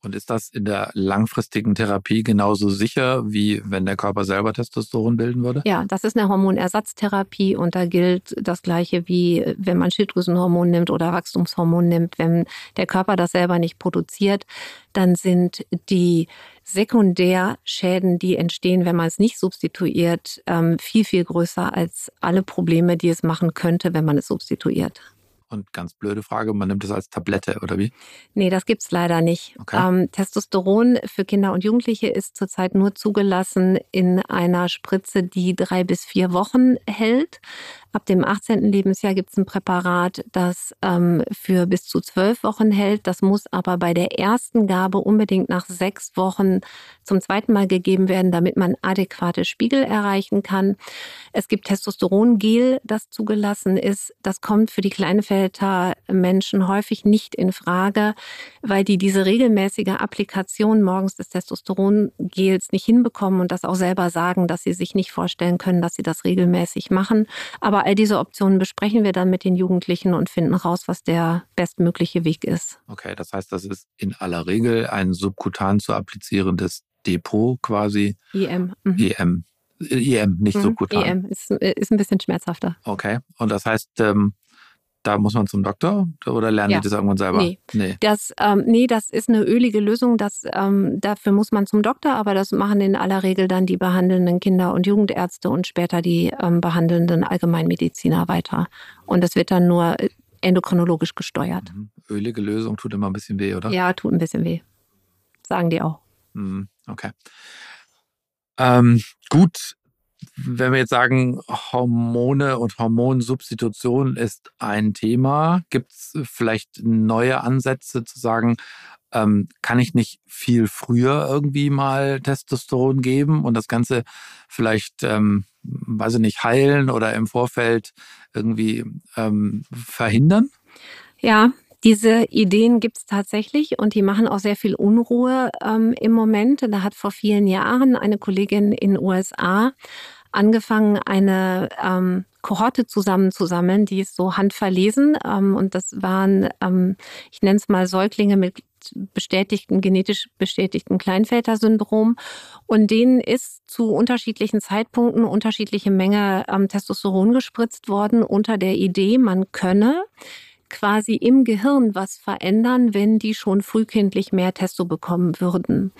Und ist das in der langfristigen Therapie genauso sicher, wie wenn der Körper selber Testosteron bilden würde? Ja, das ist eine Hormonersatztherapie und da gilt das Gleiche wie wenn man Schilddrüsenhormon nimmt oder Wachstumshormon nimmt. Wenn der Körper das selber nicht produziert, dann sind die Sekundärschäden, die entstehen, wenn man es nicht substituiert, ähm, viel, viel größer als alle Probleme, die es machen könnte, wenn man es substituiert. Und ganz blöde Frage, man nimmt es als Tablette oder wie? Nee, das gibt's leider nicht. Okay. Ähm, Testosteron für Kinder und Jugendliche ist zurzeit nur zugelassen in einer Spritze, die drei bis vier Wochen hält. Ab dem 18. Lebensjahr gibt es ein Präparat, das ähm, für bis zu zwölf Wochen hält. Das muss aber bei der ersten Gabe unbedingt nach sechs Wochen zum zweiten Mal gegeben werden, damit man adäquate Spiegel erreichen kann. Es gibt Testosterongel, das zugelassen ist. Das kommt für die Kleinfelder Menschen häufig nicht in Frage, weil die diese regelmäßige Applikation morgens des Testosterongels nicht hinbekommen und das auch selber sagen, dass sie sich nicht vorstellen können, dass sie das regelmäßig machen. Aber all diese Optionen besprechen wir dann mit den Jugendlichen und finden raus, was der bestmögliche Weg ist. Okay, das heißt, das ist in aller Regel ein subkutan zu applizierendes Depot quasi. IM. Mhm. IM. IM, nicht mhm. subkutan. IM ist, ist ein bisschen schmerzhafter. Okay, und das heißt, ähm, da muss man zum Doktor oder lernen ja. die das irgendwann selber? Nee, nee. Das, ähm, nee, das ist eine ölige Lösung. Das, ähm, dafür muss man zum Doktor, aber das machen in aller Regel dann die behandelnden Kinder- und Jugendärzte und später die ähm, behandelnden Allgemeinmediziner weiter. Und das wird dann nur endokrinologisch gesteuert. Mhm. Ölige Lösung tut immer ein bisschen weh, oder? Ja, tut ein bisschen weh. Sagen die auch. Mhm. Okay. Ähm, gut, wenn wir jetzt sagen, Hormone und Hormonsubstitution ist ein Thema, gibt es vielleicht neue Ansätze zu sagen, ähm, kann ich nicht viel früher irgendwie mal Testosteron geben und das Ganze vielleicht, ähm, weiß ich nicht, heilen oder im Vorfeld irgendwie ähm, verhindern? Ja, diese Ideen gibt es tatsächlich und die machen auch sehr viel Unruhe ähm, im Moment. Da hat vor vielen Jahren eine Kollegin in den USA angefangen, eine ähm, Kohorte zusammenzusammeln, die ist so handverlesen. Ähm, und das waren, ähm, ich nenne es mal Säuglinge mit bestätigten, genetisch bestätigten Kleinväter-Syndrom. Und denen ist zu unterschiedlichen Zeitpunkten unterschiedliche Menge ähm, Testosteron gespritzt worden unter der Idee, man könne quasi im Gehirn was verändern, wenn die schon frühkindlich mehr Testo bekommen würden.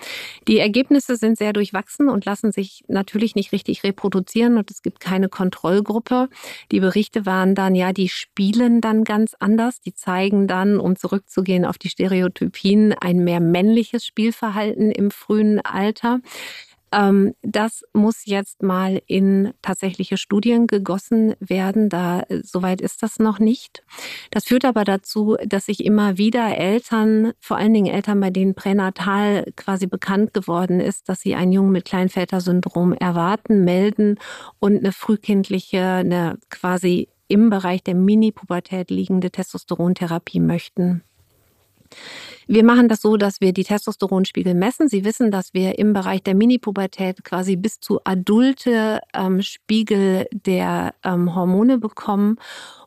Die Ergebnisse sind sehr durchwachsen und lassen sich natürlich nicht richtig reproduzieren und es gibt keine Kontrollgruppe. Die Berichte waren dann, ja, die spielen dann ganz anders. Die zeigen dann, um zurückzugehen auf die Stereotypien, ein mehr männliches Spielverhalten im frühen Alter. Ähm, das muss jetzt mal in tatsächliche Studien gegossen werden. Da äh, soweit ist das noch nicht. Das führt aber dazu, dass sich immer wieder Eltern, vor allen Dingen Eltern, bei denen pränatal quasi bekannt geworden ist, dass sie einen Jungen mit Kleinväter-Syndrom erwarten, melden und eine frühkindliche, eine quasi im Bereich der Mini-Pubertät liegende Testosterontherapie möchten. Wir machen das so, dass wir die Testosteronspiegel messen. Sie wissen, dass wir im Bereich der Mini-Pubertät quasi bis zu adulte ähm, Spiegel der ähm, Hormone bekommen.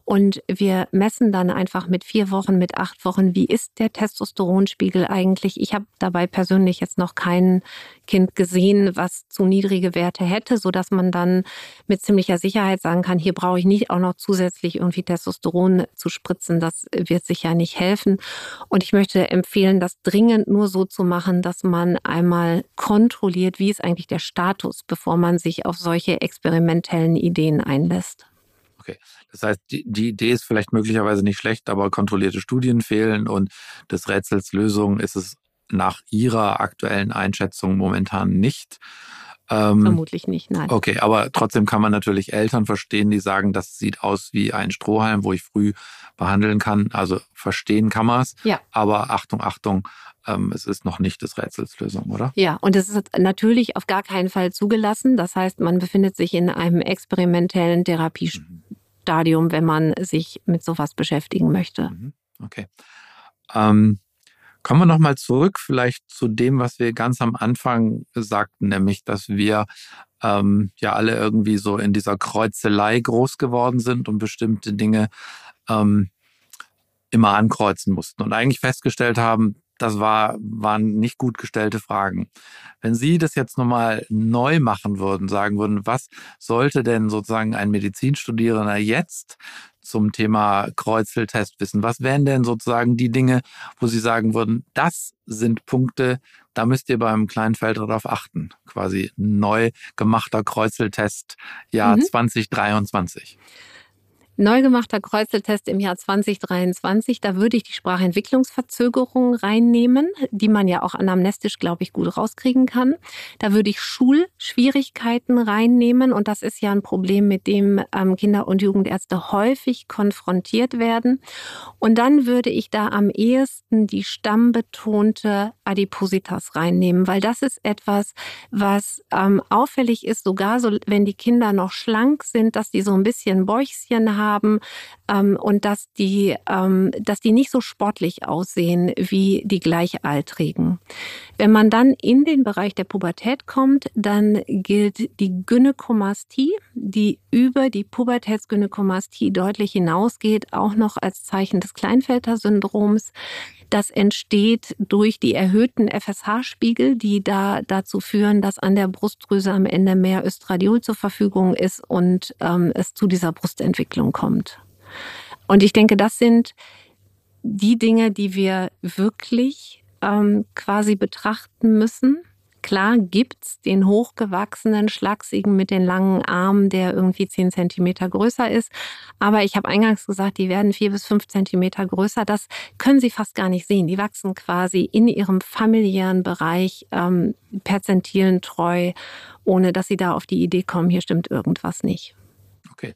Und wir messen dann einfach mit vier Wochen, mit acht Wochen, wie ist der Testosteronspiegel eigentlich. Ich habe dabei persönlich jetzt noch kein Kind gesehen, was zu niedrige Werte hätte, so dass man dann mit ziemlicher Sicherheit sagen kann, hier brauche ich nicht auch noch zusätzlich irgendwie Testosteron zu spritzen. Das wird sicher nicht helfen. Und ich möchte empfehlen, das dringend nur so zu machen, dass man einmal kontrolliert, wie ist eigentlich der Status, bevor man sich auf solche experimentellen Ideen einlässt. Okay. Das heißt, die, die Idee ist vielleicht möglicherweise nicht schlecht, aber kontrollierte Studien fehlen und des Rätsels Lösung ist es nach Ihrer aktuellen Einschätzung momentan nicht. Ähm, Vermutlich nicht, nein. Okay, aber trotzdem kann man natürlich Eltern verstehen, die sagen, das sieht aus wie ein Strohhalm, wo ich früh behandeln kann. Also verstehen kann man es. Ja. Aber Achtung, Achtung, ähm, es ist noch nicht des Rätsels Lösung, oder? Ja, und es ist natürlich auf gar keinen Fall zugelassen. Das heißt, man befindet sich in einem experimentellen Therapiestadium, wenn man sich mit sowas beschäftigen möchte. Mhm. Okay. Ähm, kommen wir nochmal zurück, vielleicht zu dem, was wir ganz am Anfang sagten, nämlich, dass wir ähm, ja alle irgendwie so in dieser Kreuzelei groß geworden sind und bestimmte Dinge ähm, immer ankreuzen mussten und eigentlich festgestellt haben, das war, waren nicht gut gestellte Fragen. Wenn Sie das jetzt nochmal neu machen würden, sagen würden, was sollte denn sozusagen ein Medizinstudierender jetzt zum Thema Kreuzeltest wissen? Was wären denn sozusagen die Dinge, wo Sie sagen würden, das sind Punkte, da müsst ihr beim Kleinfelder darauf achten? Quasi neu gemachter Kreuzeltest Jahr mhm. 2023. Neu gemachter Kreuzeltest im Jahr 2023, da würde ich die Sprachentwicklungsverzögerung reinnehmen, die man ja auch anamnestisch, glaube ich, gut rauskriegen kann. Da würde ich Schulschwierigkeiten reinnehmen und das ist ja ein Problem, mit dem ähm, Kinder- und Jugendärzte häufig konfrontiert werden. Und dann würde ich da am ehesten die stammbetonte Adipositas reinnehmen, weil das ist etwas, was ähm, auffällig ist, sogar so, wenn die Kinder noch schlank sind, dass die so ein bisschen Bäuchchen haben haben ähm, und dass die, ähm, dass die nicht so sportlich aussehen wie die Gleichaltrigen. Wenn man dann in den Bereich der Pubertät kommt, dann gilt die Gynäkomastie, die über die Pubertätsgynäkomastie deutlich hinausgeht, auch noch als Zeichen des Kleinfelter-Syndroms. Das entsteht durch die erhöhten FSH-Spiegel, die da dazu führen, dass an der Brustdrüse am Ende mehr Östradiol zur Verfügung ist und ähm, es zu dieser Brustentwicklung kommt. Und ich denke, das sind die Dinge, die wir wirklich ähm, quasi betrachten müssen Klar gibt's den hochgewachsenen Schlagsigen mit den langen Armen, der irgendwie zehn Zentimeter größer ist. Aber ich habe eingangs gesagt, die werden vier bis fünf Zentimeter größer. Das können Sie fast gar nicht sehen. Die wachsen quasi in ihrem familiären Bereich ähm, perzentilen ohne dass Sie da auf die Idee kommen, hier stimmt irgendwas nicht. Okay.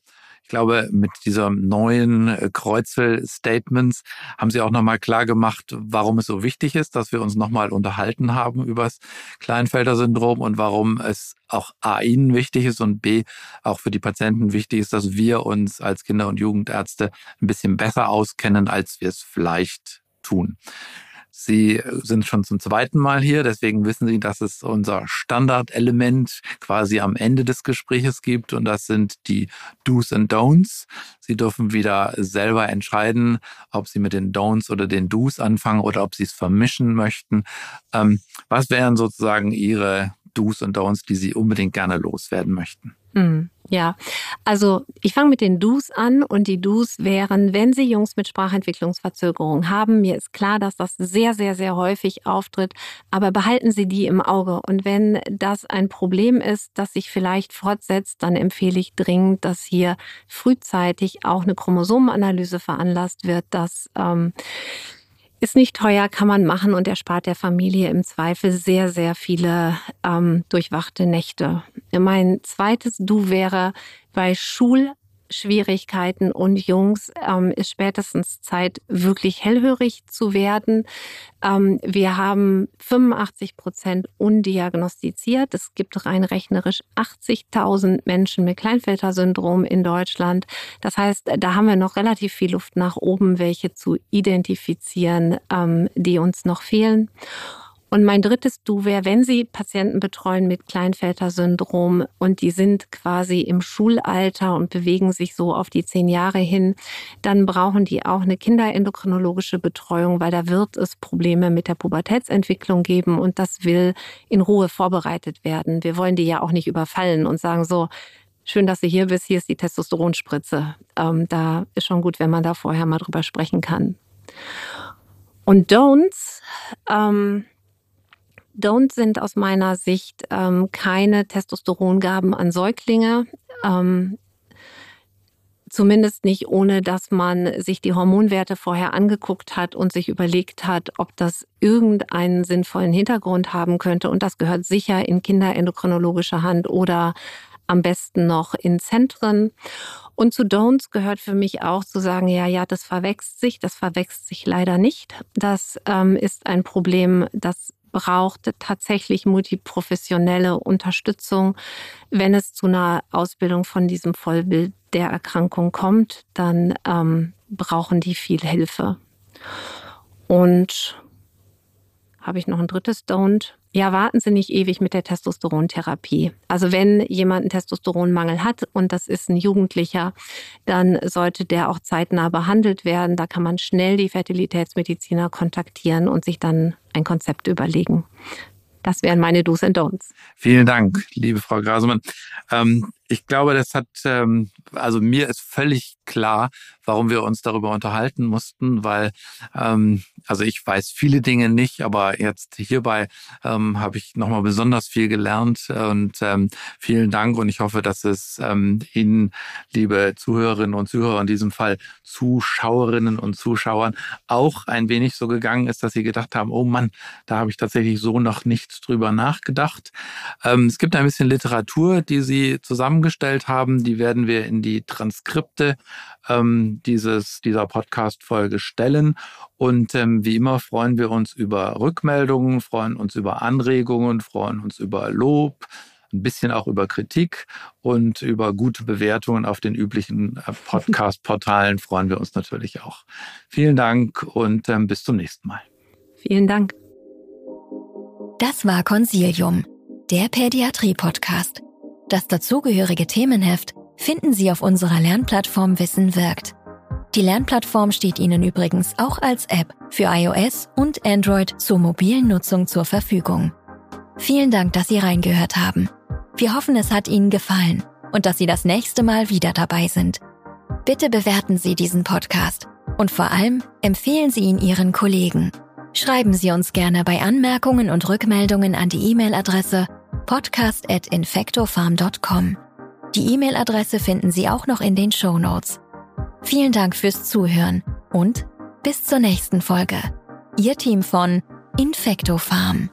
Ich glaube, mit dieser neuen äh, Kreuzel-Statements haben Sie auch nochmal klar gemacht, warum es so wichtig ist, dass wir uns nochmal unterhalten haben über das Kleinfelder-Syndrom und warum es auch A Ihnen wichtig ist und B auch für die Patienten wichtig ist, dass wir uns als Kinder- und Jugendärzte ein bisschen besser auskennen, als wir es vielleicht tun. Sie sind schon zum zweiten Mal hier, deswegen wissen Sie, dass es unser Standardelement quasi am Ende des Gespräches gibt und das sind die Do's and Don'ts. Sie dürfen wieder selber entscheiden, ob Sie mit den Don'ts oder den Do's anfangen oder ob Sie es vermischen möchten. Ähm, was wären sozusagen Ihre Do's und Don'ts, die Sie unbedingt gerne loswerden möchten? Hm, ja, also ich fange mit den Do's an und die Do's wären, wenn Sie Jungs mit Sprachentwicklungsverzögerung haben, mir ist klar, dass das sehr, sehr, sehr häufig auftritt, aber behalten Sie die im Auge. Und wenn das ein Problem ist, das sich vielleicht fortsetzt, dann empfehle ich dringend, dass hier frühzeitig auch eine Chromosomenanalyse veranlasst wird, dass ähm, ist nicht teuer, kann man machen und erspart der Familie im Zweifel sehr, sehr viele ähm, durchwachte Nächte. Mein zweites Du wäre bei Schul Schwierigkeiten und Jungs ähm, ist spätestens Zeit, wirklich hellhörig zu werden. Ähm, wir haben 85 Prozent undiagnostiziert. Es gibt rein rechnerisch 80.000 Menschen mit Kleinfelter-Syndrom in Deutschland. Das heißt, da haben wir noch relativ viel Luft nach oben, welche zu identifizieren, ähm, die uns noch fehlen. Und mein drittes Du wäre, wenn Sie Patienten betreuen mit Kleinfelter-Syndrom und die sind quasi im Schulalter und bewegen sich so auf die zehn Jahre hin, dann brauchen die auch eine kinderendokrinologische Betreuung, weil da wird es Probleme mit der Pubertätsentwicklung geben und das will in Ruhe vorbereitet werden. Wir wollen die ja auch nicht überfallen und sagen so, schön, dass du hier bist, hier ist die Testosteronspritze. Ähm, da ist schon gut, wenn man da vorher mal drüber sprechen kann. Und Don'ts, ähm, Don't sind aus meiner Sicht ähm, keine Testosterongaben an Säuglinge. Ähm, zumindest nicht ohne, dass man sich die Hormonwerte vorher angeguckt hat und sich überlegt hat, ob das irgendeinen sinnvollen Hintergrund haben könnte. Und das gehört sicher in kinderendokrinologische Hand oder am besten noch in Zentren. Und zu Don'ts gehört für mich auch zu sagen, ja, ja, das verwechselt sich, das verwechselt sich leider nicht. Das ähm, ist ein Problem, das braucht tatsächlich multiprofessionelle Unterstützung. Wenn es zu einer Ausbildung von diesem Vollbild der Erkrankung kommt, dann ähm, brauchen die viel Hilfe. Und habe ich noch ein drittes Don't. Ja, warten Sie nicht ewig mit der Testosterontherapie. Also wenn jemand einen Testosteronmangel hat und das ist ein Jugendlicher, dann sollte der auch zeitnah behandelt werden. Da kann man schnell die Fertilitätsmediziner kontaktieren und sich dann ein Konzept überlegen. Das wären meine Do's and Don'ts. Vielen Dank, liebe Frau Grasemann. Ähm, ich glaube, das hat, ähm, also mir ist völlig klar, warum wir uns darüber unterhalten mussten, weil, ähm, also ich weiß viele Dinge nicht, aber jetzt hierbei ähm, habe ich nochmal besonders viel gelernt und ähm, vielen Dank und ich hoffe, dass es ähm, Ihnen, liebe Zuhörerinnen und Zuhörer, in diesem Fall Zuschauerinnen und Zuschauern, auch ein wenig so gegangen ist, dass Sie gedacht haben, oh Mann, da habe ich tatsächlich so noch nicht drüber nachgedacht. Ähm, es gibt ein bisschen Literatur, die Sie zusammen zusammengestellt haben. Die werden wir in die Transkripte ähm, dieses, dieser Podcast-Folge stellen. Und ähm, wie immer freuen wir uns über Rückmeldungen, freuen uns über Anregungen, freuen uns über Lob, ein bisschen auch über Kritik und über gute Bewertungen auf den üblichen äh, Podcast-Portalen freuen wir uns natürlich auch. Vielen Dank und ähm, bis zum nächsten Mal. Vielen Dank. Das war Consilium, der Pädiatrie-Podcast. Das dazugehörige Themenheft finden Sie auf unserer Lernplattform Wissen wirkt. Die Lernplattform steht Ihnen übrigens auch als App für iOS und Android zur mobilen Nutzung zur Verfügung. Vielen Dank, dass Sie reingehört haben. Wir hoffen, es hat Ihnen gefallen und dass Sie das nächste Mal wieder dabei sind. Bitte bewerten Sie diesen Podcast und vor allem empfehlen Sie ihn Ihren Kollegen. Schreiben Sie uns gerne bei Anmerkungen und Rückmeldungen an die E-Mail-Adresse podcast.infectofarm.com. Die E-Mail-Adresse finden Sie auch noch in den Show Notes. Vielen Dank fürs Zuhören und bis zur nächsten Folge. Ihr Team von Infectofarm.